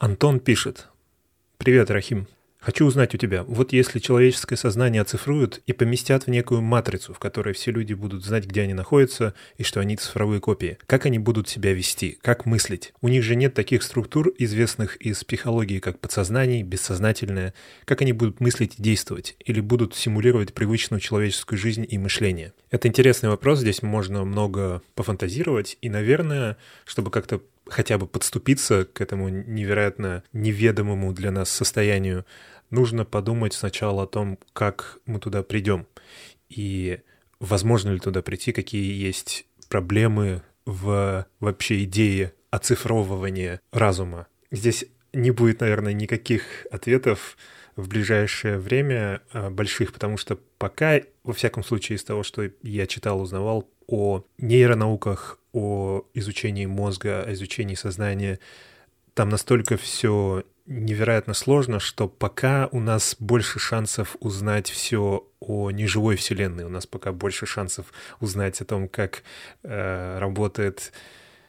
Антон пишет. Привет, Рахим. Хочу узнать у тебя, вот если человеческое сознание оцифруют и поместят в некую матрицу, в которой все люди будут знать, где они находятся и что они цифровые копии, как они будут себя вести, как мыслить? У них же нет таких структур, известных из психологии, как подсознание, бессознательное. Как они будут мыслить и действовать? Или будут симулировать привычную человеческую жизнь и мышление? Это интересный вопрос, здесь можно много пофантазировать, и, наверное, чтобы как-то хотя бы подступиться к этому невероятно неведомому для нас состоянию, нужно подумать сначала о том, как мы туда придем и возможно ли туда прийти, какие есть проблемы в вообще идее оцифровывания разума. Здесь не будет, наверное, никаких ответов в ближайшее время а, больших, потому что пока, во всяком случае, из того, что я читал, узнавал о нейронауках, о изучении мозга, о изучении сознания, там настолько все невероятно сложно, что пока у нас больше шансов узнать все о неживой вселенной, у нас пока больше шансов узнать о том, как э, работает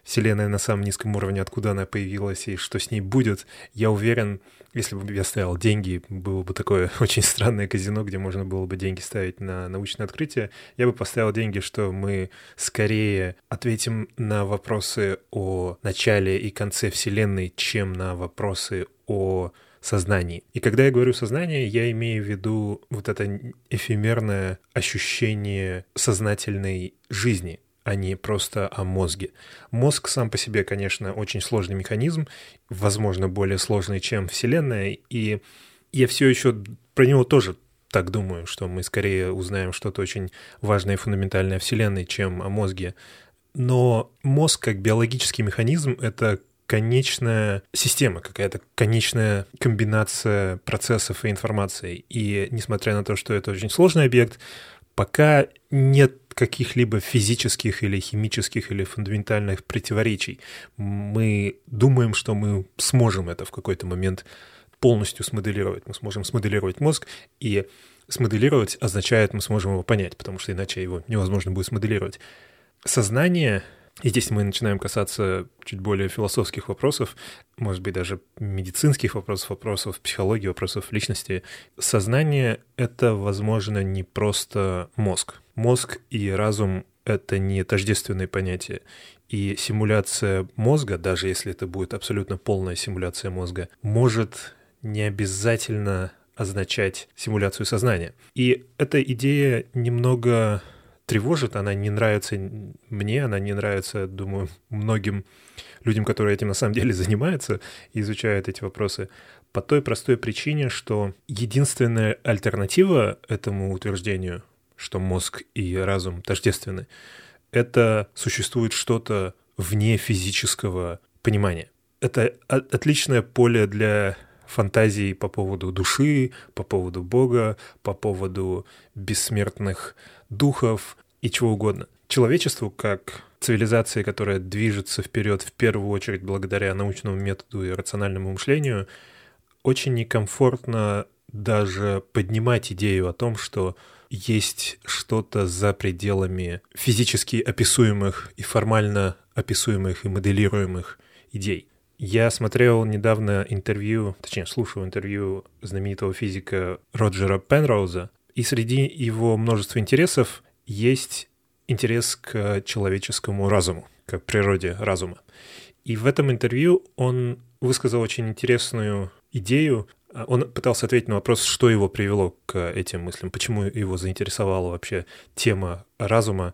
Вселенная на самом низком уровне, откуда она появилась и что с ней будет, я уверен, если бы я ставил деньги, было бы такое очень странное казино, где можно было бы деньги ставить на научное открытие, я бы поставил деньги, что мы скорее ответим на вопросы о начале и конце Вселенной, чем на вопросы о сознании. И когда я говорю сознание, я имею в виду вот это эфемерное ощущение сознательной жизни, а не просто о мозге. Мозг сам по себе, конечно, очень сложный механизм, возможно, более сложный, чем Вселенная, и я все еще про него тоже так думаю, что мы скорее узнаем что-то очень важное и фундаментальное о Вселенной, чем о мозге. Но мозг как биологический механизм — это конечная система, какая-то конечная комбинация процессов и информации. И несмотря на то, что это очень сложный объект, пока нет каких-либо физических или химических или фундаментальных противоречий. Мы думаем, что мы сможем это в какой-то момент полностью смоделировать. Мы сможем смоделировать мозг, и смоделировать означает, мы сможем его понять, потому что иначе его невозможно будет смоделировать. Сознание и здесь мы начинаем касаться чуть более философских вопросов, может быть, даже медицинских вопросов, вопросов психологии, вопросов личности. Сознание — это, возможно, не просто мозг. Мозг и разум — это не тождественные понятия. И симуляция мозга, даже если это будет абсолютно полная симуляция мозга, может не обязательно означать симуляцию сознания. И эта идея немного тревожит, она не нравится мне, она не нравится, думаю, многим людям, которые этим на самом деле занимаются и изучают эти вопросы, по той простой причине, что единственная альтернатива этому утверждению, что мозг и разум тождественны, это существует что-то вне физического понимания. Это отличное поле для фантазий по поводу души, по поводу Бога, по поводу бессмертных духов и чего угодно. Человечеству, как цивилизации, которая движется вперед в первую очередь благодаря научному методу и рациональному мышлению, очень некомфортно даже поднимать идею о том, что есть что-то за пределами физически описуемых и формально описуемых и моделируемых идей. Я смотрел недавно интервью, точнее, слушал интервью знаменитого физика Роджера Пенроуза, и среди его множества интересов есть интерес к человеческому разуму, к природе разума. И в этом интервью он высказал очень интересную идею. Он пытался ответить на вопрос, что его привело к этим мыслям, почему его заинтересовала вообще тема разума,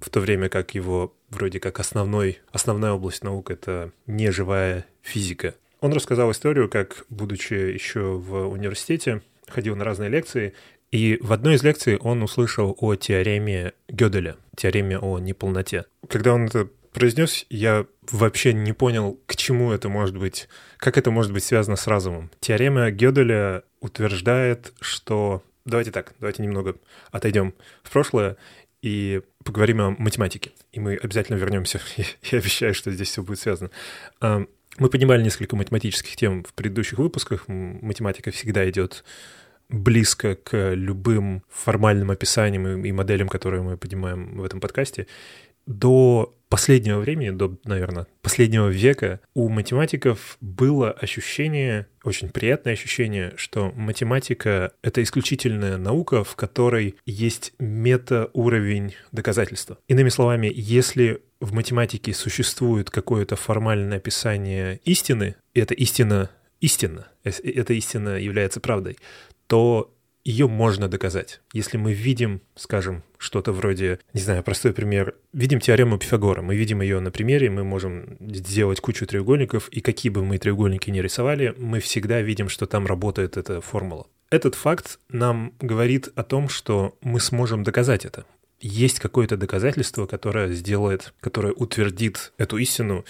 в то время как его вроде как основной, основная область наук — это неживая физика. Он рассказал историю, как, будучи еще в университете, ходил на разные лекции, и в одной из лекций он услышал о теореме Гёделя, теореме о неполноте. Когда он это произнес, я вообще не понял, к чему это может быть, как это может быть связано с разумом. Теорема Гёделя утверждает, что... Давайте так, давайте немного отойдем в прошлое и поговорим о математике. И мы обязательно вернемся. Я обещаю, что здесь все будет связано. А, мы поднимали несколько математических тем в предыдущих выпусках. Математика всегда идет близко к любым формальным описаниям и моделям, которые мы поднимаем в этом подкасте. До последнего времени, до, наверное, последнего века у математиков было ощущение, очень приятное ощущение, что математика — это исключительная наука, в которой есть метауровень доказательства. Иными словами, если в математике существует какое-то формальное описание истины, и эта истина истина, эта истина является правдой, то ее можно доказать. Если мы видим, скажем, что-то вроде, не знаю, простой пример, видим теорему Пифагора, мы видим ее на примере, мы можем сделать кучу треугольников, и какие бы мы треугольники ни рисовали, мы всегда видим, что там работает эта формула. Этот факт нам говорит о том, что мы сможем доказать это. Есть какое-то доказательство, которое сделает, которое утвердит эту истину,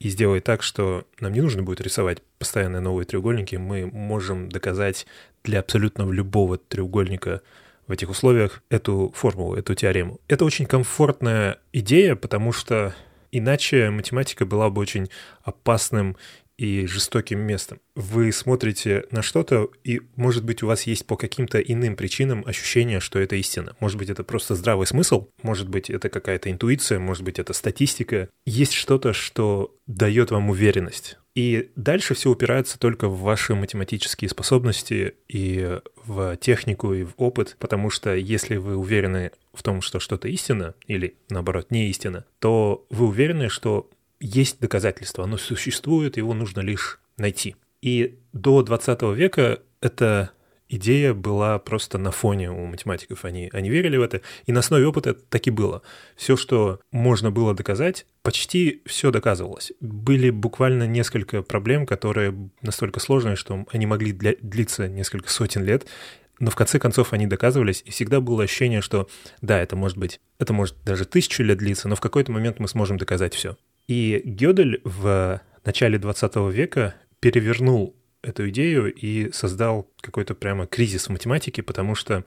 и сделает так, что нам не нужно будет рисовать постоянно новые треугольники, мы можем доказать для абсолютно любого треугольника в этих условиях эту формулу, эту теорему. Это очень комфортная идея, потому что иначе математика была бы очень опасным и жестоким местом. Вы смотрите на что-то, и, может быть, у вас есть по каким-то иным причинам ощущение, что это истина. Может быть, это просто здравый смысл, может быть, это какая-то интуиция, может быть, это статистика. Есть что-то, что дает вам уверенность. И дальше все упирается только в ваши математические способности и в технику, и в опыт, потому что если вы уверены в том, что что-то истина, или наоборот, не истина, то вы уверены, что есть доказательство, оно существует, его нужно лишь найти. И до 20 века эта идея была просто на фоне у математиков. Они, они верили в это, и на основе опыта так и было. Все, что можно было доказать, почти все доказывалось. Были буквально несколько проблем, которые настолько сложные, что они могли для, длиться несколько сотен лет, но в конце концов они доказывались, и всегда было ощущение, что да, это может быть, это может даже тысячу лет длиться, но в какой-то момент мы сможем доказать все. И Гёдель в начале 20 века перевернул эту идею и создал какой-то прямо кризис в математике, потому что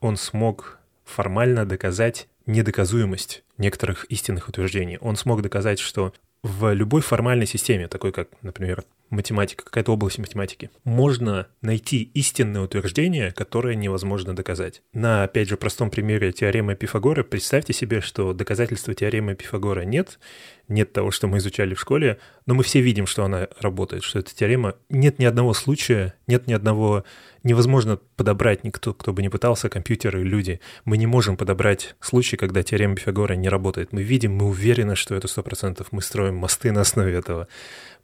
он смог формально доказать недоказуемость некоторых истинных утверждений. Он смог доказать, что в любой формальной системе, такой как, например, математика, какая-то область математики, можно найти истинное утверждение, которое невозможно доказать. На, опять же, простом примере теоремы Пифагора представьте себе, что доказательства теоремы Пифагора нет, нет того, что мы изучали в школе, но мы все видим, что она работает, что эта теорема... Нет ни одного случая, нет ни одного... Невозможно подобрать никто, кто бы не пытался, компьютеры, люди. Мы не можем подобрать случай, когда теорема Пифагора не работает. Мы видим, мы уверены, что это 100%. Мы строим мосты на основе этого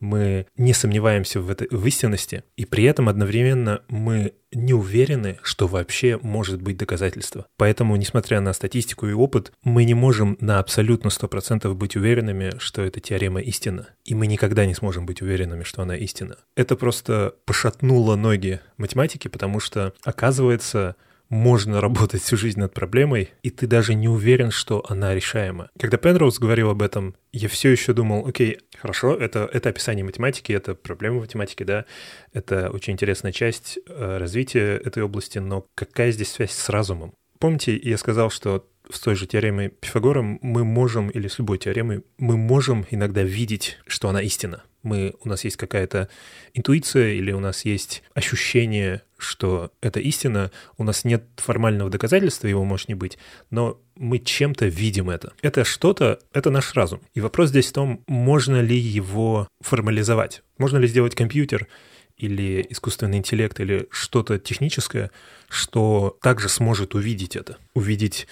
мы не сомневаемся в, этой, в истинности, и при этом одновременно мы не уверены, что вообще может быть доказательство. Поэтому, несмотря на статистику и опыт, мы не можем на абсолютно 100% быть уверенными, что эта теорема истина. И мы никогда не сможем быть уверенными, что она истина. Это просто пошатнуло ноги математики, потому что, оказывается, можно работать всю жизнь над проблемой, и ты даже не уверен, что она решаема. Когда Пенроуз говорил об этом, я все еще думал, окей, хорошо, это, это описание математики, это проблема математики, да, это очень интересная часть э, развития этой области, но какая здесь связь с разумом? Помните, я сказал, что с той же теоремой Пифагора мы можем, или с любой теоремой, мы можем иногда видеть, что она истина. Мы, у нас есть какая-то интуиция или у нас есть ощущение, что это истина, у нас нет формального доказательства, его может не быть, но мы чем-то видим это. Это что-то, это наш разум. И вопрос здесь в том, можно ли его формализовать. Можно ли сделать компьютер или искусственный интеллект или что-то техническое, что также сможет увидеть это, увидеть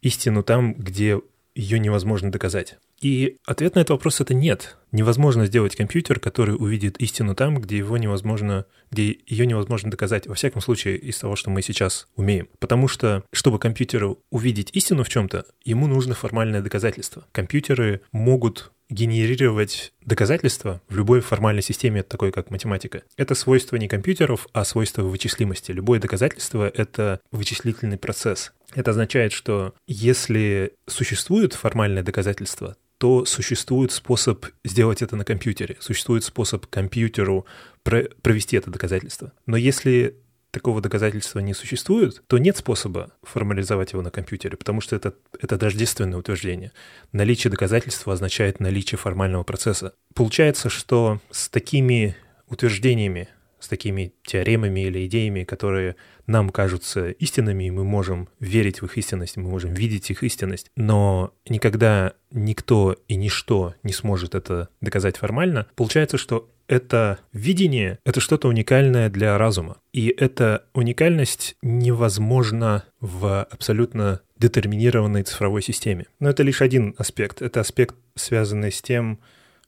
истину там, где ее невозможно доказать. И ответ на этот вопрос это нет. Невозможно сделать компьютер, который увидит истину там, где его невозможно, где ее невозможно доказать, во всяком случае, из того, что мы сейчас умеем. Потому что, чтобы компьютеру увидеть истину в чем-то, ему нужно формальное доказательство. Компьютеры могут генерировать доказательства в любой формальной системе, такой как математика. Это свойство не компьютеров, а свойство вычислимости. Любое доказательство — это вычислительный процесс. Это означает, что если существует формальное доказательство, то существует способ сделать это на компьютере, существует способ компьютеру провести это доказательство. Но если такого доказательства не существует, то нет способа формализовать его на компьютере, потому что это, это тождественное утверждение. Наличие доказательства означает наличие формального процесса. Получается, что с такими утверждениями, с такими теоремами или идеями, которые нам кажутся истинными, и мы можем верить в их истинность, мы можем видеть их истинность, но никогда никто и ничто не сможет это доказать формально, получается, что это видение — это что-то уникальное для разума. И эта уникальность невозможна в абсолютно детерминированной цифровой системе. Но это лишь один аспект. Это аспект, связанный с тем,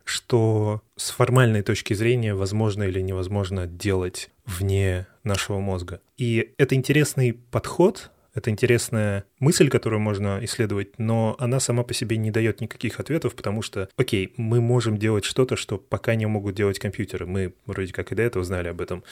что с формальной точки зрения возможно или невозможно делать вне нашего мозга. И это интересный подход, это интересная мысль, которую можно исследовать, но она сама по себе не дает никаких ответов, потому что, окей, мы можем делать что-то, что пока не могут делать компьютеры. Мы вроде как и до этого знали об этом.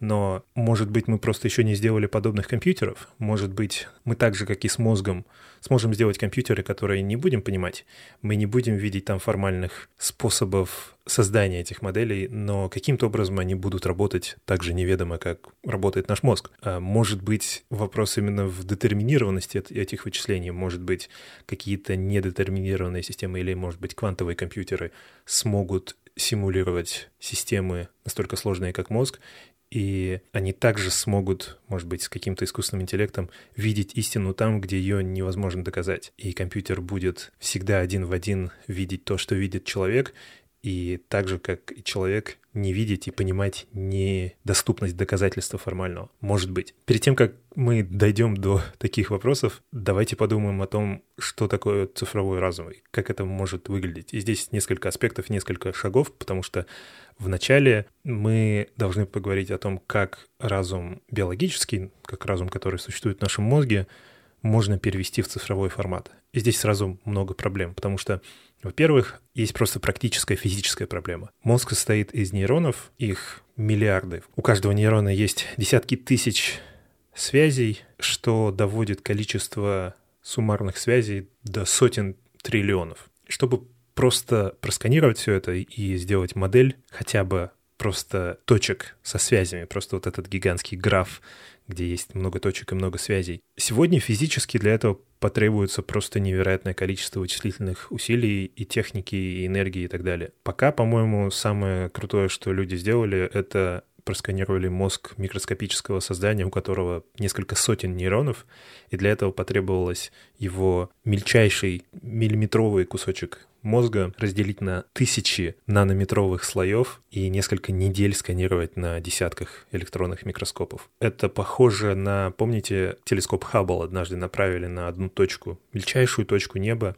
Но, может быть, мы просто еще не сделали подобных компьютеров. Может быть, мы так же, как и с мозгом, сможем сделать компьютеры, которые не будем понимать. Мы не будем видеть там формальных способов создания этих моделей, но каким-то образом они будут работать так же неведомо, как работает наш мозг. А может быть, вопрос именно в детерминированности этих вычислений, может быть, какие-то недетерминированные системы или, может быть, квантовые компьютеры смогут симулировать системы настолько сложные, как мозг, и они также смогут, может быть, с каким-то искусственным интеллектом видеть истину там, где ее невозможно доказать. И компьютер будет всегда один в один видеть то, что видит человек, и так же, как и человек, не видеть и понимать недоступность доказательства формального. Может быть. Перед тем, как мы дойдем до таких вопросов, давайте подумаем о том, что такое цифровой разум и как это может выглядеть. И здесь несколько аспектов, несколько шагов, потому что вначале мы должны поговорить о том, как разум биологический, как разум, который существует в нашем мозге, можно перевести в цифровой формат. И здесь сразу много проблем, потому что во-первых, есть просто практическая физическая проблема. Мозг состоит из нейронов, их миллиарды. У каждого нейрона есть десятки тысяч связей, что доводит количество суммарных связей до сотен триллионов. Чтобы просто просканировать все это и сделать модель хотя бы просто точек со связями, просто вот этот гигантский граф, где есть много точек и много связей. Сегодня физически для этого потребуется просто невероятное количество вычислительных усилий и техники, и энергии и так далее. Пока, по-моему, самое крутое, что люди сделали, это просканировали мозг микроскопического создания, у которого несколько сотен нейронов, и для этого потребовалось его мельчайший миллиметровый кусочек мозга разделить на тысячи нанометровых слоев и несколько недель сканировать на десятках электронных микроскопов. Это похоже на, помните, телескоп Хаббл однажды направили на одну точку, мельчайшую точку неба,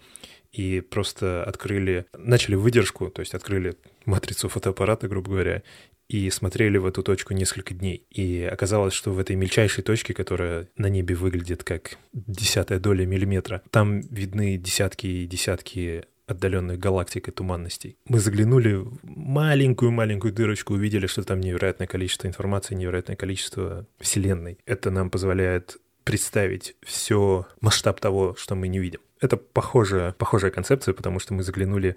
и просто открыли, начали выдержку, то есть открыли матрицу фотоаппарата, грубо говоря, и смотрели в эту точку несколько дней. И оказалось, что в этой мельчайшей точке, которая на небе выглядит как десятая доля миллиметра, там видны десятки и десятки отдаленных галактик и туманностей. Мы заглянули в маленькую-маленькую дырочку, увидели, что там невероятное количество информации, невероятное количество Вселенной. Это нам позволяет представить все масштаб того, что мы не видим. Это похожая, похожая концепция, потому что мы заглянули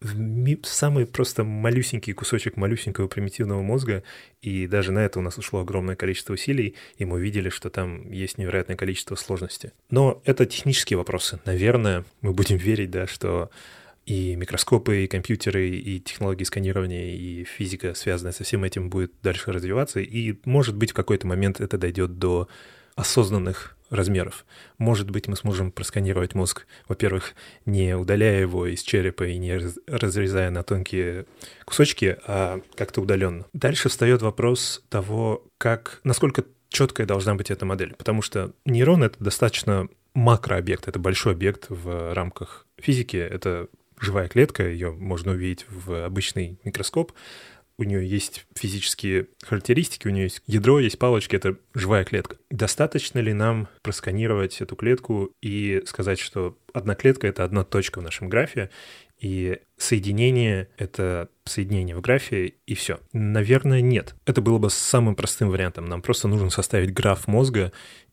в самый просто малюсенький кусочек малюсенького примитивного мозга, и даже на это у нас ушло огромное количество усилий, и мы увидели, что там есть невероятное количество сложностей. Но это технические вопросы. Наверное, мы будем верить, да, что и микроскопы, и компьютеры, и технологии сканирования, и физика, связанная со всем этим, будет дальше развиваться, и, может быть, в какой-то момент это дойдет до осознанных размеров. Может быть, мы сможем просканировать мозг, во-первых, не удаляя его из черепа и не разрезая на тонкие кусочки, а как-то удаленно. Дальше встает вопрос того, как, насколько четкая должна быть эта модель, потому что нейрон — это достаточно макрообъект, это большой объект в рамках физики, это живая клетка, ее можно увидеть в обычный микроскоп, у нее есть физические характеристики, у нее есть ядро, есть палочки, это живая клетка. Достаточно ли нам просканировать эту клетку и сказать, что одна клетка — это одна точка в нашем графе, и соединение — это соединение в графе, и все. Наверное, нет. Это было бы самым простым вариантом. Нам просто нужно составить граф мозга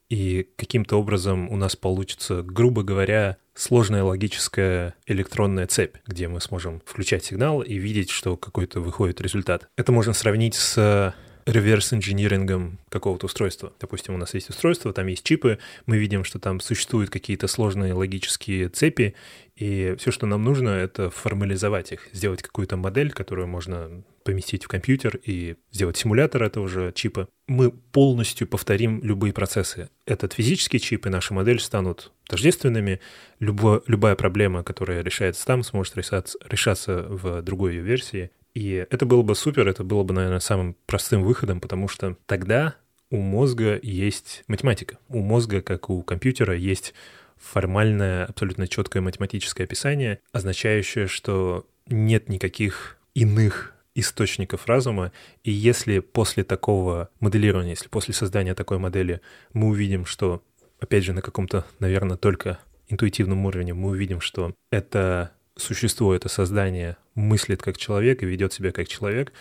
и каким-то образом у нас получится, грубо говоря, сложная логическая электронная цепь, где мы сможем включать сигнал и видеть, что какой-то выходит результат. Это можно сравнить с реверс-инжинирингом какого-то устройства. Допустим, у нас есть устройство, там есть чипы, мы видим, что там существуют какие-то сложные логические цепи, и все, что нам нужно, это формализовать их, сделать какую-то модель, которую можно поместить в компьютер и сделать симулятор этого же чипа. Мы полностью повторим любые процессы. Этот физический чип и наша модель станут тождественными. Любо, любая проблема, которая решается там, сможет решаться, решаться в другой ее версии. И это было бы супер, это было бы, наверное, самым простым выходом, потому что тогда у мозга есть математика. У мозга, как у компьютера, есть формальное, абсолютно четкое математическое описание, означающее, что нет никаких иных источников разума, и если после такого моделирования, если после создания такой модели мы увидим, что, опять же, на каком-то, наверное, только интуитивном уровне мы увидим, что это существо, это создание мыслит как человек и ведет себя как человек,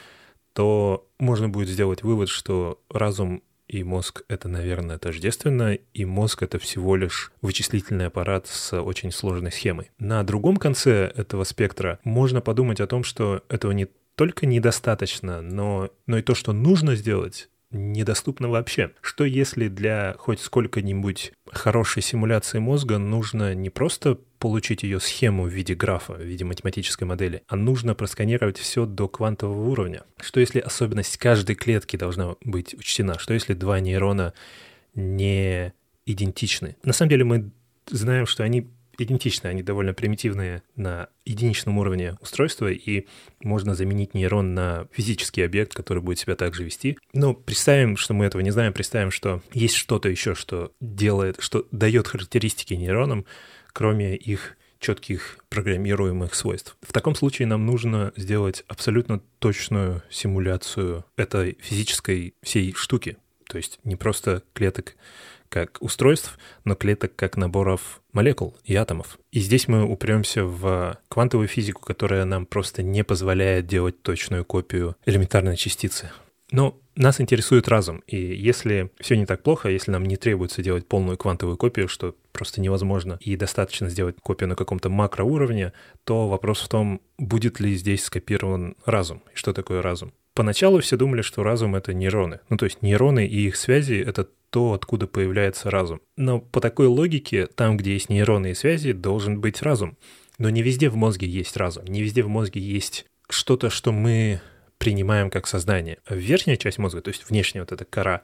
то можно будет сделать вывод, что разум и мозг — это, наверное, тождественно, и мозг — это всего лишь вычислительный аппарат с очень сложной схемой. На другом конце этого спектра можно подумать о том, что этого не только недостаточно, но, но и то, что нужно сделать, недоступно вообще. Что если для хоть сколько-нибудь хорошей симуляции мозга нужно не просто получить ее схему в виде графа, в виде математической модели, а нужно просканировать все до квантового уровня? Что если особенность каждой клетки должна быть учтена? Что если два нейрона не идентичны? На самом деле мы знаем, что они идентичны, они довольно примитивные на единичном уровне устройства, и можно заменить нейрон на физический объект, который будет себя также вести. Но представим, что мы этого не знаем, представим, что есть что-то еще, что делает, что дает характеристики нейронам, кроме их четких программируемых свойств. В таком случае нам нужно сделать абсолютно точную симуляцию этой физической всей штуки. То есть не просто клеток как устройств, но клеток как наборов молекул и атомов. И здесь мы упремся в квантовую физику, которая нам просто не позволяет делать точную копию элементарной частицы. Но нас интересует разум, и если все не так плохо, если нам не требуется делать полную квантовую копию, что просто невозможно, и достаточно сделать копию на каком-то макроуровне, то вопрос в том, будет ли здесь скопирован разум, и что такое разум. Поначалу все думали, что разум — это нейроны. Ну, то есть нейроны и их связи — это то, откуда появляется разум. Но по такой логике, там, где есть нейроны и связи, должен быть разум. Но не везде в мозге есть разум, не везде в мозге есть что-то, что мы принимаем как сознание. Верхняя часть мозга, то есть внешняя вот эта кора,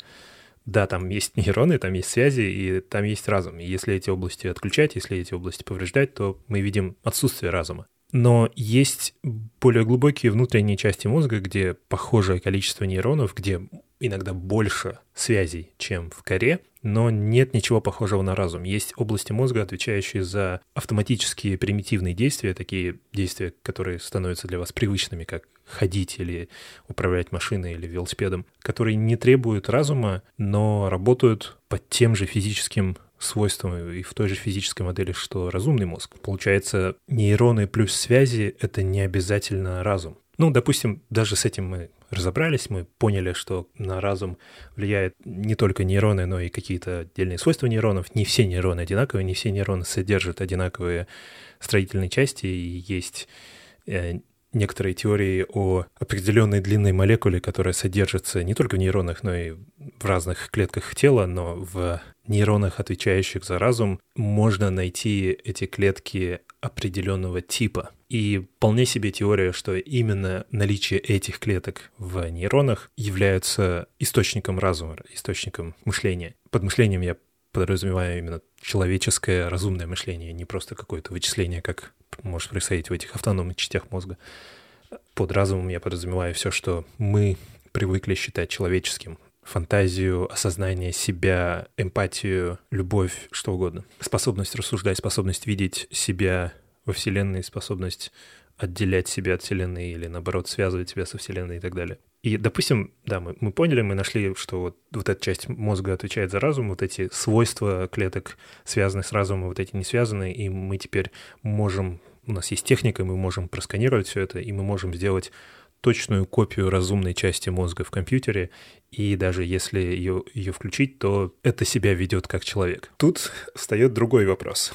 да, там есть нейроны, там есть связи, и там есть разум. И если эти области отключать, если эти области повреждать, то мы видим отсутствие разума. Но есть более глубокие внутренние части мозга, где похожее количество нейронов, где иногда больше связей, чем в коре, но нет ничего похожего на разум. Есть области мозга, отвечающие за автоматические примитивные действия, такие действия, которые становятся для вас привычными, как ходить или управлять машиной или велосипедом, которые не требуют разума, но работают под тем же физическим свойствам и в той же физической модели, что разумный мозг. Получается, нейроны плюс связи — это не обязательно разум. Ну, допустим, даже с этим мы разобрались, мы поняли, что на разум влияет не только нейроны, но и какие-то отдельные свойства нейронов. Не все нейроны одинаковые, не все нейроны содержат одинаковые строительные части, и есть э, некоторые теории о определенной длинной молекуле, которая содержится не только в нейронах, но и в разных клетках тела, но в нейронах, отвечающих за разум, можно найти эти клетки определенного типа. И вполне себе теория, что именно наличие этих клеток в нейронах является источником разума, источником мышления. Под мышлением я подразумеваю именно человеческое разумное мышление, не просто какое-то вычисление, как может происходить в этих автономных частях мозга. Под разумом я подразумеваю все, что мы привыкли считать человеческим. Фантазию, осознание себя, эмпатию, любовь, что угодно. Способность рассуждать, способность видеть себя во Вселенной, способность отделять себя от Вселенной или, наоборот, связывать себя со Вселенной и так далее. И, допустим, да, мы, мы поняли, мы нашли, что вот, вот эта часть мозга отвечает за разум, вот эти свойства клеток связаны с разумом, вот эти не связаны, и мы теперь можем, у нас есть техника, мы можем просканировать все это, и мы можем сделать точную копию разумной части мозга в компьютере, и даже если ее, ее включить, то это себя ведет как человек. Тут встает другой вопрос.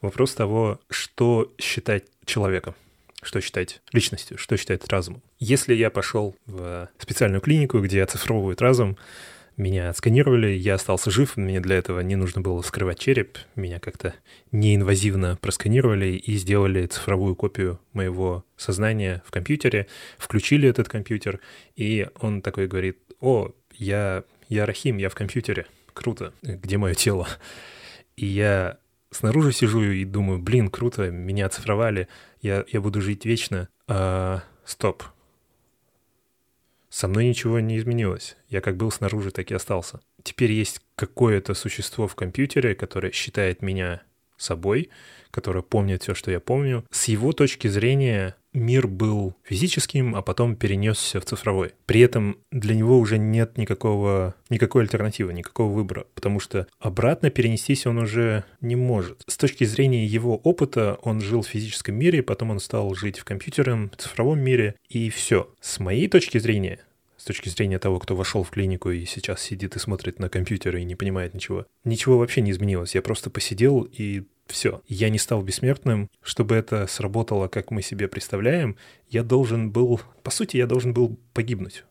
Вопрос того, что считать человеком что считать личностью, что считать разумом. Если я пошел в специальную клинику, где оцифровывают разум, меня отсканировали, я остался жив, мне для этого не нужно было вскрывать череп, меня как-то неинвазивно просканировали и сделали цифровую копию моего сознания в компьютере, включили этот компьютер, и он такой говорит, о, я, я Рахим, я в компьютере, круто, где мое тело? И я снаружи сижу и думаю, блин, круто, меня оцифровали, я, я буду жить вечно. А, стоп, со мной ничего не изменилось. Я как был снаружи, так и остался. Теперь есть какое-то существо в компьютере, которое считает меня собой, которое помнит все, что я помню. С его точки зрения мир был физическим, а потом перенесся в цифровой. При этом для него уже нет никакого, никакой альтернативы, никакого выбора, потому что обратно перенестись он уже не может. С точки зрения его опыта он жил в физическом мире, потом он стал жить в компьютерном, цифровом мире, и все. С моей точки зрения, точки зрения того, кто вошел в клинику и сейчас сидит и смотрит на компьютер и не понимает ничего. Ничего вообще не изменилось. Я просто посидел и все. Я не стал бессмертным. Чтобы это сработало, как мы себе представляем, я должен был... По сути, я должен был погибнуть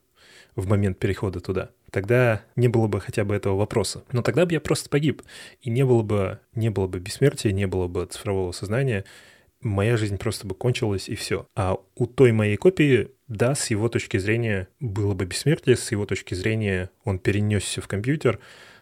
в момент перехода туда. Тогда не было бы хотя бы этого вопроса. Но тогда бы я просто погиб. И не было бы, не было бы бессмертия, не было бы цифрового сознания. Моя жизнь просто бы кончилась, и все. А у той моей копии, да, с его точки зрения было бы бессмертие, с его точки зрения он перенесся в компьютер,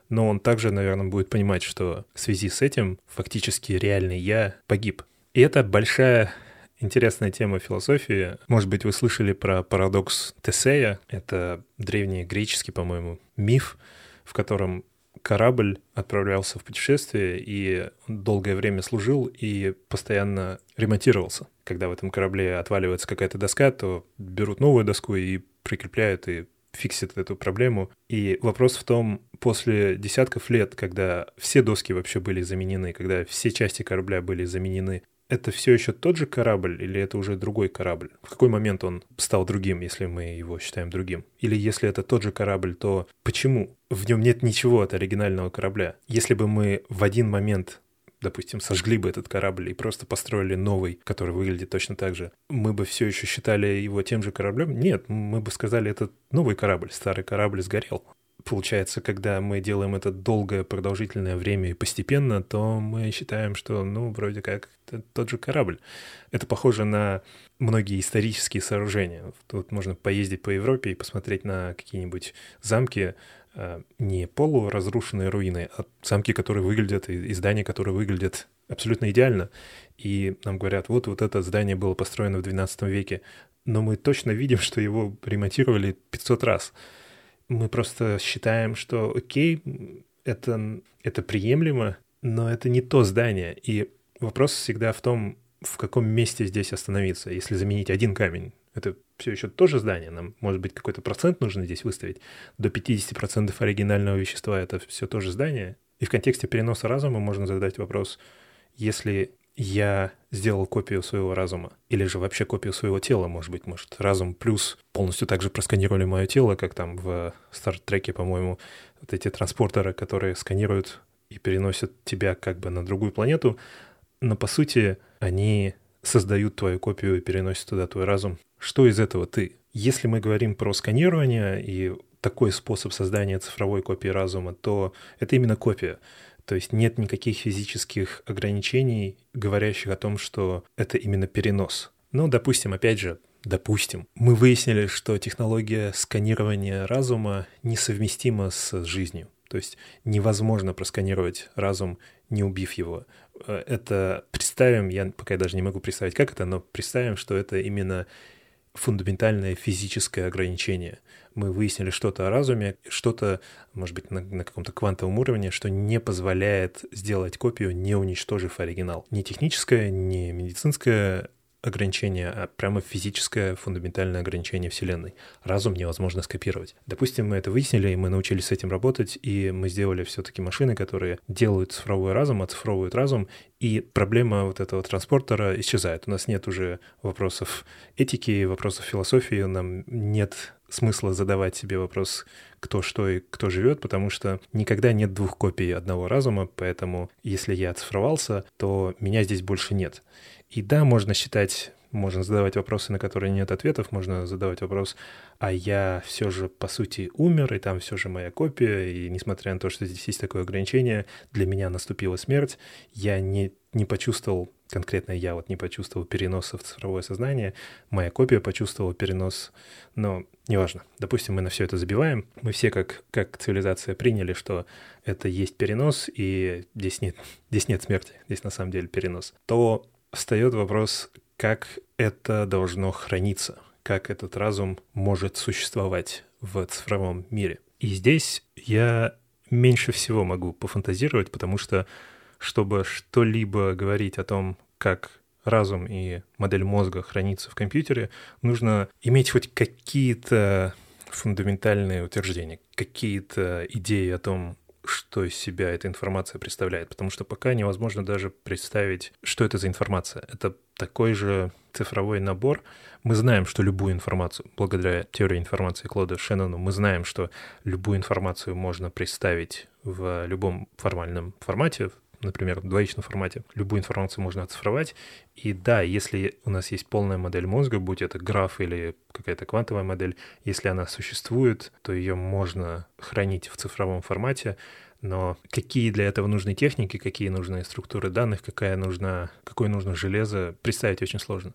но он также, наверное, будет понимать, что в связи с этим фактически реальный я погиб. И это большая интересная тема философии. Может быть, вы слышали про парадокс Тесея. Это древний греческий, по-моему, миф, в котором корабль отправлялся в путешествие и долгое время служил и постоянно ремонтировался. Когда в этом корабле отваливается какая-то доска, то берут новую доску и прикрепляют и фиксит эту проблему. И вопрос в том, после десятков лет, когда все доски вообще были заменены, когда все части корабля были заменены, это все еще тот же корабль или это уже другой корабль? В какой момент он стал другим, если мы его считаем другим? Или если это тот же корабль, то почему? В нем нет ничего от оригинального корабля. Если бы мы в один момент допустим, сожгли бы этот корабль и просто построили новый, который выглядит точно так же, мы бы все еще считали его тем же кораблем? Нет, мы бы сказали, это новый корабль, старый корабль сгорел. Получается, когда мы делаем это долгое, продолжительное время и постепенно, то мы считаем, что, ну, вроде как, это тот же корабль. Это похоже на многие исторические сооружения. Тут можно поездить по Европе и посмотреть на какие-нибудь замки, Э, не полуразрушенные руины, а замки, которые выглядят, и здания, которые выглядят абсолютно идеально. И нам говорят, вот, вот это здание было построено в 12 веке, но мы точно видим, что его ремонтировали 500 раз. Мы просто считаем, что окей, это, это приемлемо, но это не то здание. И вопрос всегда в том, в каком месте здесь остановиться. Если заменить один камень, это все еще тоже здание, нам, может быть, какой-то процент нужно здесь выставить. До 50% оригинального вещества это все тоже здание. И в контексте переноса разума можно задать вопрос, если я сделал копию своего разума, или же вообще копию своего тела, может быть, может, разум плюс полностью также просканировали мое тело, как там в Стартреке, по-моему, вот эти транспортеры, которые сканируют и переносят тебя как бы на другую планету, но по сути они создают твою копию и переносят туда твой разум. Что из этого ты? Если мы говорим про сканирование и такой способ создания цифровой копии разума, то это именно копия. То есть нет никаких физических ограничений, говорящих о том, что это именно перенос. Ну, допустим, опять же, допустим, мы выяснили, что технология сканирования разума несовместима с жизнью. То есть невозможно просканировать разум, не убив его. Э, это представим, я пока даже не могу представить, как это, но представим, что это именно фундаментальное физическое ограничение. Мы выяснили что-то о разуме, что-то, может быть, на, на каком-то квантовом уровне, что не позволяет сделать копию, не уничтожив оригинал. Ни техническое, ни медицинское ограничение, а прямо физическое фундаментальное ограничение Вселенной. Разум невозможно скопировать. Допустим, мы это выяснили, и мы научились с этим работать, и мы сделали все-таки машины, которые делают цифровой разум, оцифровывают разум, и проблема вот этого транспортера исчезает. У нас нет уже вопросов этики, вопросов философии, нам нет смысла задавать себе вопрос, кто что и кто живет, потому что никогда нет двух копий одного разума, поэтому если я оцифровался, то меня здесь больше нет. И да, можно считать можно задавать вопросы, на которые нет ответов, можно задавать вопрос, а я все же, по сути, умер, и там все же моя копия, и несмотря на то, что здесь есть такое ограничение, для меня наступила смерть, я не, не почувствовал, конкретно я вот не почувствовал переноса в цифровое сознание, моя копия почувствовала перенос, но неважно. Допустим, мы на все это забиваем, мы все как, как цивилизация приняли, что это есть перенос, и здесь нет, здесь нет смерти, здесь на самом деле перенос, то встает вопрос, как это должно храниться, как этот разум может существовать в цифровом мире. И здесь я меньше всего могу пофантазировать, потому что чтобы что-либо говорить о том, как разум и модель мозга хранится в компьютере, нужно иметь хоть какие-то фундаментальные утверждения, какие-то идеи о том, что из себя эта информация представляет, потому что пока невозможно даже представить, что это за информация. Это такой же цифровой набор. Мы знаем, что любую информацию, благодаря теории информации Клода Шеннону, мы знаем, что любую информацию можно представить в любом формальном формате, например, в двоичном формате. Любую информацию можно оцифровать. И да, если у нас есть полная модель мозга, будь это граф или какая-то квантовая модель, если она существует, то ее можно хранить в цифровом формате, но какие для этого нужны техники, какие нужны структуры данных, какая нужна, какое нужно железо, представить очень сложно.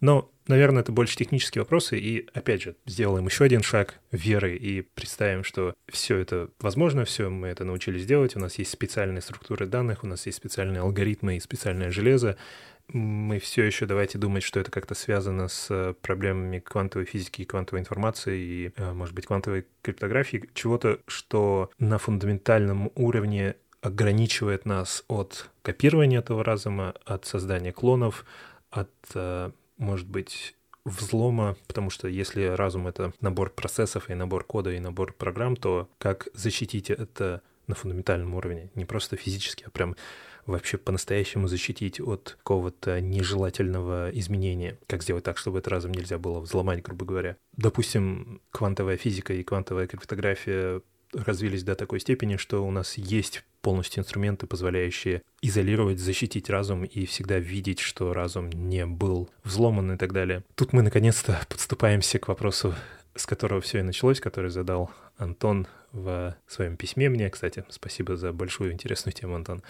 Но, наверное, это больше технические вопросы, и, опять же, сделаем еще один шаг веры и представим, что все это возможно, все мы это научились делать, у нас есть специальные структуры данных, у нас есть специальные алгоритмы и специальное железо, мы все еще давайте думать, что это как-то связано с э, проблемами квантовой физики и квантовой информации и, э, может быть, квантовой криптографии, чего-то, что на фундаментальном уровне ограничивает нас от копирования этого разума, от создания клонов, от, э, может быть, взлома, потому что если разум — это набор процессов и набор кода и набор программ, то как защитить это на фундаментальном уровне, не просто физически, а прям вообще по-настоящему защитить от какого-то нежелательного изменения. Как сделать так, чтобы это разом нельзя было взломать, грубо говоря. Допустим, квантовая физика и квантовая криптография развились до такой степени, что у нас есть полностью инструменты, позволяющие изолировать, защитить разум и всегда видеть, что разум не был взломан и так далее. Тут мы наконец-то подступаемся к вопросу, с которого все и началось, который задал Антон в своем письме мне. Кстати, спасибо за большую интересную тему, Антон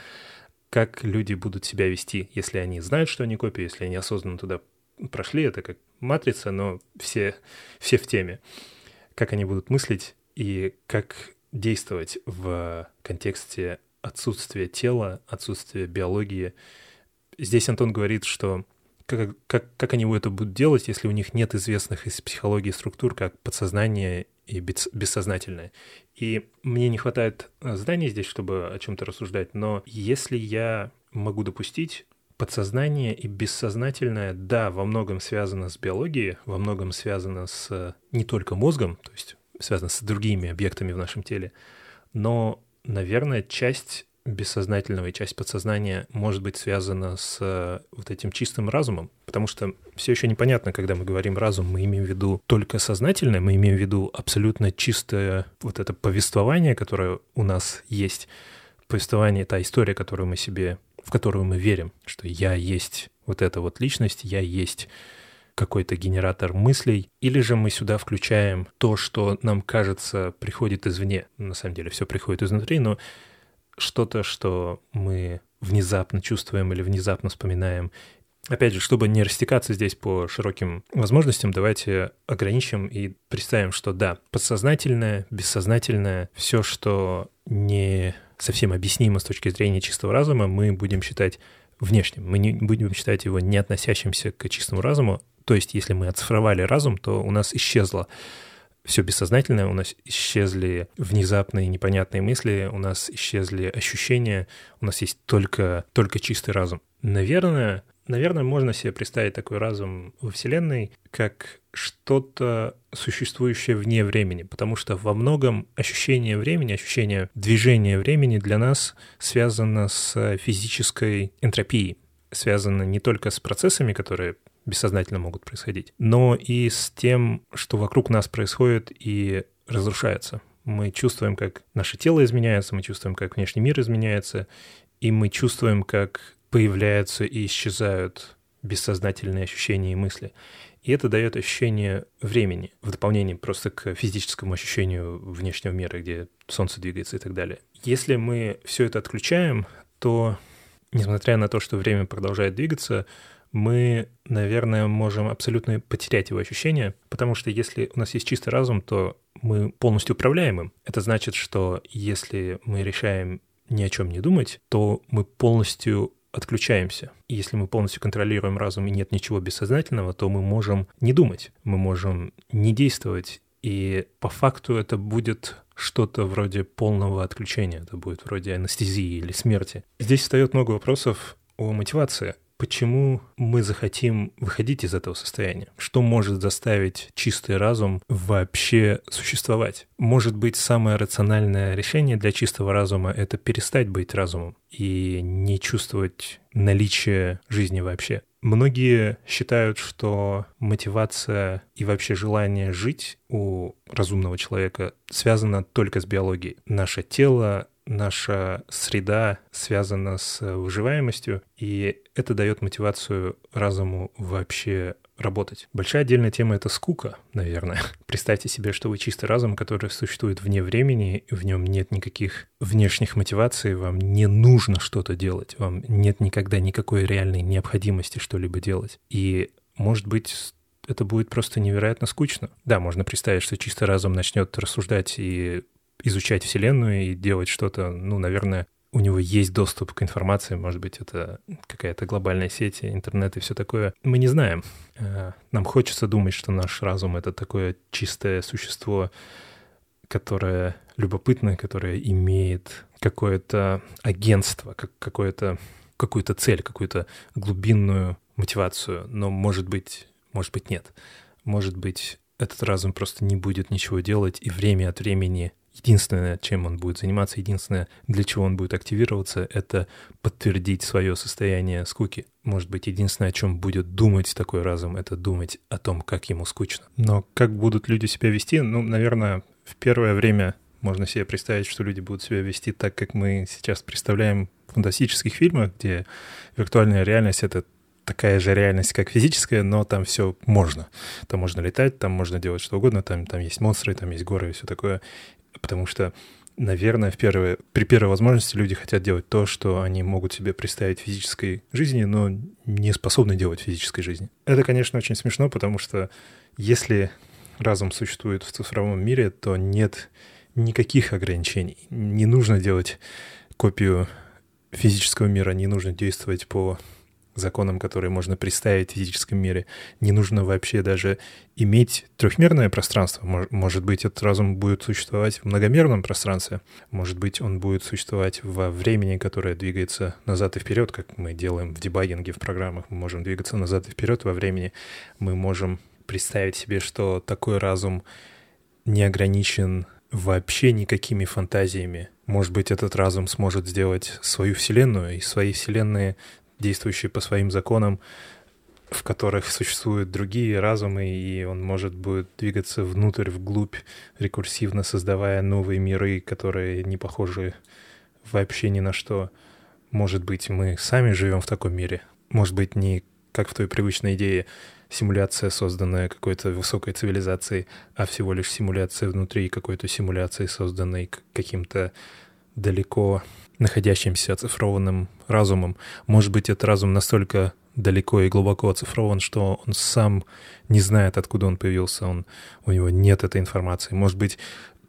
как люди будут себя вести, если они знают, что они копии, если они осознанно туда прошли, это как матрица, но все, все в теме. Как они будут мыслить и как действовать в контексте отсутствия тела, отсутствия биологии. Здесь Антон говорит, что как, как, как они это будут делать, если у них нет известных из психологии структур, как подсознание и бессознательное. И мне не хватает э, знаний здесь, чтобы о чем-то рассуждать, но если я могу допустить, подсознание и бессознательное, да, во многом связано с биологией, во многом связано с э, не только мозгом, то есть связано с другими объектами в нашем теле, но, наверное, часть бессознательного и часть подсознания может быть связана с э, вот этим чистым разумом, потому что все еще непонятно, когда мы говорим разум, мы имеем в виду только сознательное, мы имеем в виду абсолютно чистое вот это повествование, которое у нас есть, повествование, та история, которую мы себе, в которую мы верим, что я есть вот эта вот личность, я есть какой-то генератор мыслей, или же мы сюда включаем то, что нам кажется приходит извне. На самом деле все приходит изнутри, но что-то, что мы внезапно чувствуем или внезапно вспоминаем. Опять же, чтобы не растекаться здесь по широким возможностям, давайте ограничим и представим, что да, подсознательное, бессознательное, все, что не совсем объяснимо с точки зрения чистого разума, мы будем считать внешним. Мы не будем считать его не относящимся к чистому разуму. То есть, если мы оцифровали разум, то у нас исчезло все бессознательное, у нас исчезли внезапные непонятные мысли, у нас исчезли ощущения, у нас есть только, только чистый разум. Наверное, наверное, можно себе представить такой разум во Вселенной как что-то существующее вне времени, потому что во многом ощущение времени, ощущение движения времени для нас связано с физической энтропией, связано не только с процессами, которые бессознательно могут происходить, но и с тем, что вокруг нас происходит и разрушается. Мы чувствуем, как наше тело изменяется, мы чувствуем, как внешний мир изменяется, и мы чувствуем, как появляются и исчезают бессознательные ощущения и мысли. И это дает ощущение времени в дополнение просто к физическому ощущению внешнего мира, где солнце двигается и так далее. Если мы все это отключаем, то, несмотря на то, что время продолжает двигаться, мы, наверное, можем абсолютно потерять его ощущение, потому что если у нас есть чистый разум, то мы полностью управляем им. Это значит, что если мы решаем ни о чем не думать, то мы полностью отключаемся. И если мы полностью контролируем разум и нет ничего бессознательного, то мы можем не думать, мы можем не действовать. И по факту это будет что-то вроде полного отключения, это будет вроде анестезии или смерти. Здесь встает много вопросов о мотивации почему мы захотим выходить из этого состояния? Что может заставить чистый разум вообще существовать? Может быть, самое рациональное решение для чистого разума — это перестать быть разумом и не чувствовать наличие жизни вообще. Многие считают, что мотивация и вообще желание жить у разумного человека связано только с биологией. Наше тело наша среда связана с выживаемостью, и это дает мотивацию разуму вообще работать. Большая отдельная тема — это скука, наверное. Представьте себе, что вы чистый разум, который существует вне времени, в нем нет никаких внешних мотиваций, вам не нужно что-то делать, вам нет никогда никакой реальной необходимости что-либо делать. И, может быть, это будет просто невероятно скучно. Да, можно представить, что чистый разум начнет рассуждать и изучать Вселенную и делать что-то, ну, наверное, у него есть доступ к информации, может быть, это какая-то глобальная сеть, интернет и все такое. Мы не знаем. Э, нам хочется думать, что наш разум — это такое чистое существо, которое любопытное, которое имеет какое-то агентство, как какое-то какую-то цель, какую-то глубинную мотивацию, но может быть, может быть нет. Может быть, этот разум просто не будет ничего делать, и время от времени единственное, чем он будет заниматься, единственное, для чего он будет активироваться, это подтвердить свое состояние скуки. Может быть, единственное, о чем будет думать такой разум, это думать о том, как ему скучно. Но как будут люди себя вести? Ну, наверное, в первое время можно себе представить, что люди будут себя вести так, как мы сейчас представляем в фантастических фильмах, где виртуальная реальность — это такая же реальность, как физическая, но там все можно. Там можно летать, там можно делать что угодно, там, там есть монстры, там есть горы и все такое потому что наверное, в первые, при первой возможности люди хотят делать то, что они могут себе представить в физической жизни, но не способны делать в физической жизни. Это, конечно, очень смешно, потому что если разум существует в цифровом мире, то нет никаких ограничений. Не нужно делать копию физического мира, не нужно действовать по законам, которые можно представить в физическом мире. Не нужно вообще даже иметь трехмерное пространство. Может быть, этот разум будет существовать в многомерном пространстве. Может быть, он будет существовать во времени, которое двигается назад и вперед, как мы делаем в дебагинге в программах. Мы можем двигаться назад и вперед во времени. Мы можем представить себе, что такой разум не ограничен вообще никакими фантазиями. Может быть, этот разум сможет сделать свою вселенную, и свои вселенные действующие по своим законам, в которых существуют другие разумы, и он может будет двигаться внутрь, вглубь, рекурсивно создавая новые миры, которые не похожи вообще ни на что. Может быть, мы сами живем в таком мире. Может быть, не как в той привычной идее симуляция, созданная какой-то высокой цивилизацией, а всего лишь симуляция внутри какой-то симуляции, созданной каким-то далеко находящимся оцифрованным разумом. Может быть, этот разум настолько далеко и глубоко оцифрован, что он сам не знает, откуда он появился, он, у него нет этой информации. Может быть,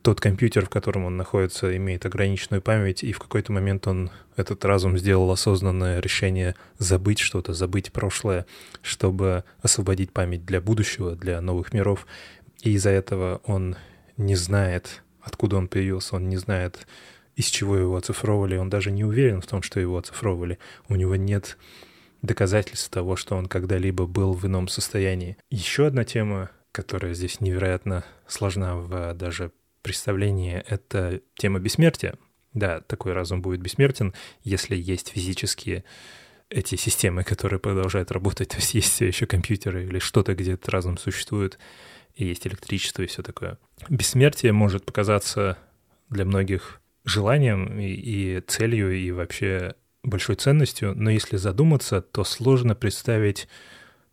тот компьютер, в котором он находится, имеет ограниченную память, и в какой-то момент он, этот разум, сделал осознанное решение забыть что-то, забыть прошлое, чтобы освободить память для будущего, для новых миров. И из-за этого он не знает, откуда он появился, он не знает, из чего его оцифровывали, он даже не уверен в том, что его оцифровывали. У него нет доказательств того, что он когда-либо был в ином состоянии. Еще одна тема, которая здесь невероятно сложна в даже представлении, это тема бессмертия. Да, такой разум будет бессмертен, если есть физические эти системы, которые продолжают работать, то есть есть еще компьютеры или что-то, где этот разум существует, и есть электричество и все такое. Бессмертие может показаться для многих желанием и, и целью, и вообще большой ценностью, но если задуматься, то сложно представить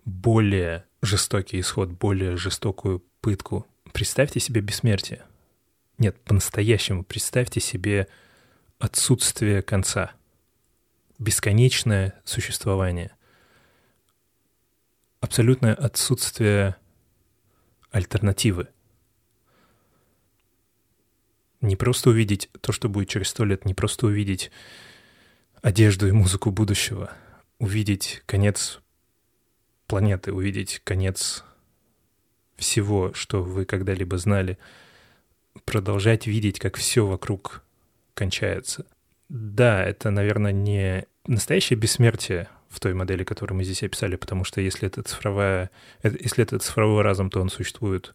более жестокий исход, более жестокую пытку. Представьте себе бессмертие. Нет, по-настоящему представьте себе отсутствие конца, бесконечное существование, абсолютное отсутствие альтернативы. Не просто увидеть то, что будет через сто лет, не просто увидеть одежду и музыку будущего, увидеть конец планеты, увидеть конец всего, что вы когда-либо знали, продолжать видеть, как все вокруг кончается. Да, это, наверное, не настоящее бессмертие в той модели, которую мы здесь описали, потому что если это цифровая, если это цифровой разум, то он существует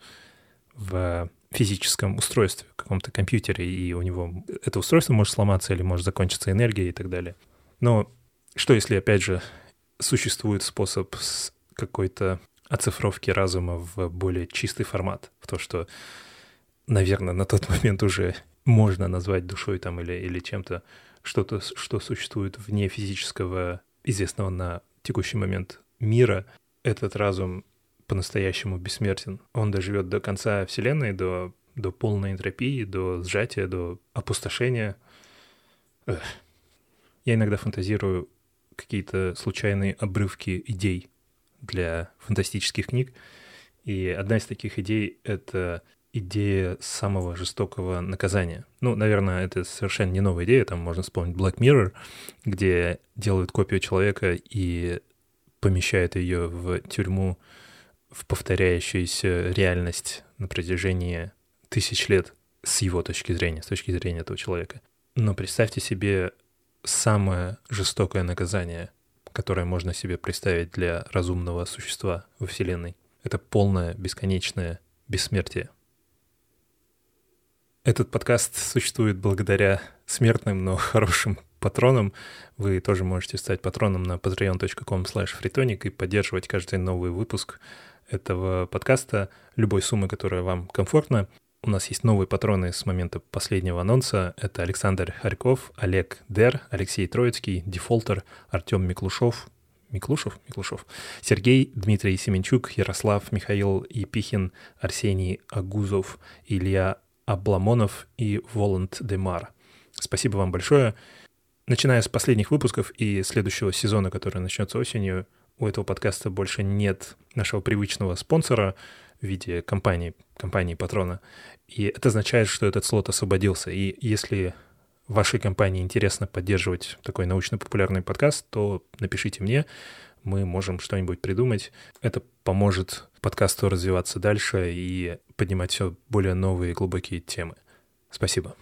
в физическом устройстве, каком-то компьютере, и у него это устройство может сломаться или может закончиться энергия и так далее. Но что если, опять же, существует способ какой-то оцифровки разума в более чистый формат, в то, что, наверное, на тот момент уже можно назвать душой там или, или чем-то, что-то, что существует вне физического, известного на текущий момент мира, этот разум по-настоящему бессмертен. Он доживет до конца Вселенной, до, до полной энтропии, до сжатия, до опустошения. Эх. Я иногда фантазирую какие-то случайные обрывки идей для фантастических книг. И одна из таких идей — это идея самого жестокого наказания. Ну, наверное, это совершенно не новая идея, там можно вспомнить Black Mirror, где делают копию человека и помещают ее в тюрьму в повторяющуюся реальность на протяжении тысяч лет с его точки зрения, с точки зрения этого человека. Но представьте себе самое жестокое наказание, которое можно себе представить для разумного существа во Вселенной. Это полное, бесконечное бессмертие. Этот подкаст существует благодаря смертным, но хорошим патронам. Вы тоже можете стать патроном на patreon.com freetonic и поддерживать каждый новый выпуск этого подкаста любой суммы, которая вам комфортна. У нас есть новые патроны с момента последнего анонса. Это Александр Харьков, Олег Дер, Алексей Троицкий, Дефолтер, Артем Миклушов, Миклушев, Миклушев, Сергей, Дмитрий Семенчук, Ярослав, Михаил Епихин, Арсений Агузов, Илья Абламонов и Воланд Демар. Спасибо вам большое. Начиная с последних выпусков и следующего сезона, который начнется осенью, у этого подкаста больше нет нашего привычного спонсора в виде компании, компании патрона. И это означает, что этот слот освободился. И если вашей компании интересно поддерживать такой научно-популярный подкаст, то напишите мне, мы можем что-нибудь придумать. Это поможет подкасту развиваться дальше и поднимать все более новые глубокие темы. Спасибо.